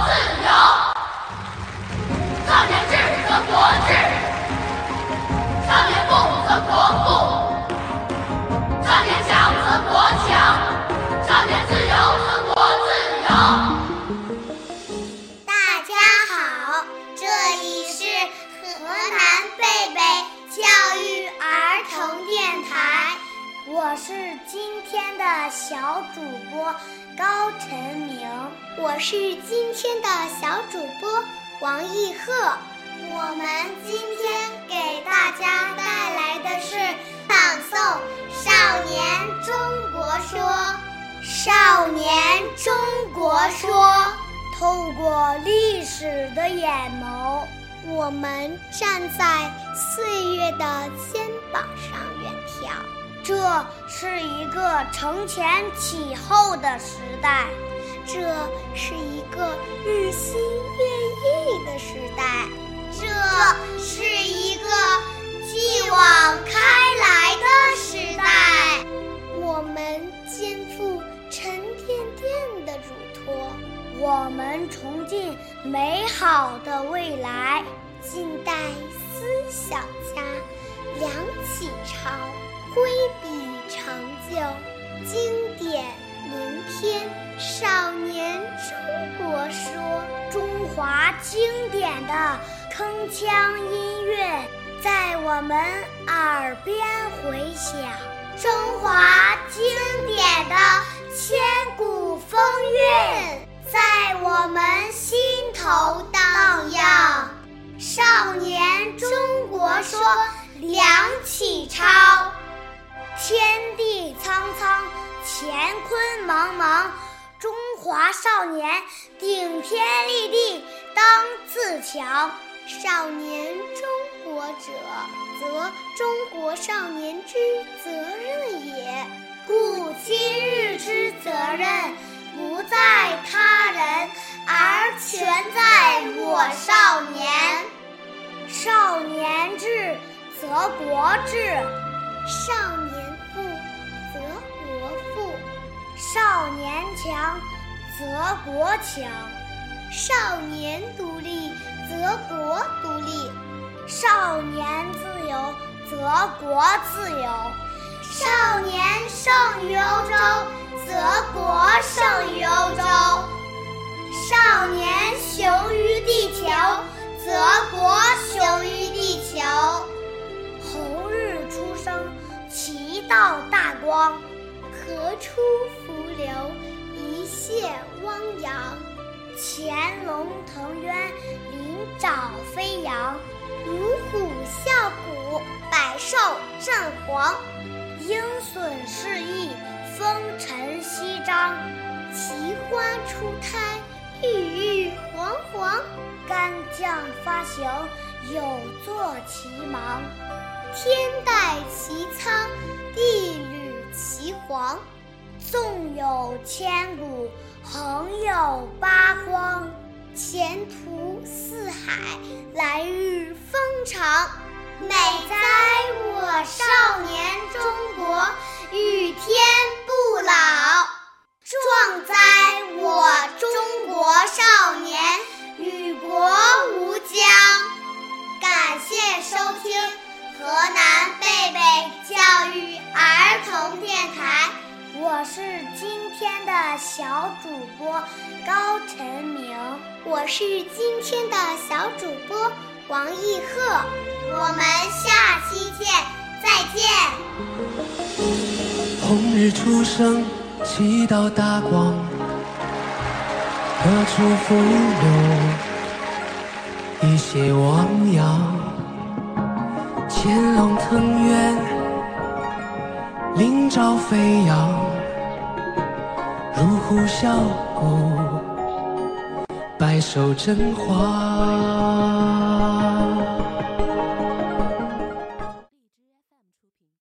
自由。少年智则国智，少年富则国富，少年强则国强，少年自由则国自由。大家好，这里是河南贝贝教育儿童电台，我是今天的小主播高晨明，我是今天的小主播王艺鹤。我们今天给大家带来的是朗诵《少年中国说》。少年中国说。透过历史的眼眸，我们站在岁月的肩膀上远眺。这是一个承前启后的时代，这是一个日新月异的时代，这是一个继往开来的时代。我们肩负沉甸甸的嘱托。我们崇敬美好的未来，近代思想家梁启超挥笔经典名篇《少年中国说》。中华经典的铿锵音乐在我们耳边回响，中华经典的千古风韵。在我们心头荡漾。少年中国说，梁启超。天地苍苍，乾坤茫茫，中华少年顶天立地当自强。少年中国者，则中国少年之责任也。故今日之责任。不在他人，而全在我少年。少年智则国智，少年少年强则国强，少年独立则国独立，少年自由则国自由，少年胜于欧洲。则国胜于欧洲，少年雄于地球，则国雄于地球。红日初升，其道大光；河出伏流，一泻汪洋。潜龙腾渊，鳞爪飞扬；乳虎啸谷，百兽震惶。鹰隼试翼。风尘翕张，奇花初胎，郁郁皇皇；干将发行，有作其芒。天戴其苍，地履其黄。纵有千古，横有八荒。前途似海，来日方长。美哉我少年中国，与天不老；壮哉我中国少我是今天的小主播高晨明，我是今天的小主播。王艺鹤，我们下期见，再见。红日初升，其道大光；河出伏流，一泻汪洋。潜龙腾渊，鳞爪飞扬；乳虎啸谷，百兽震惶。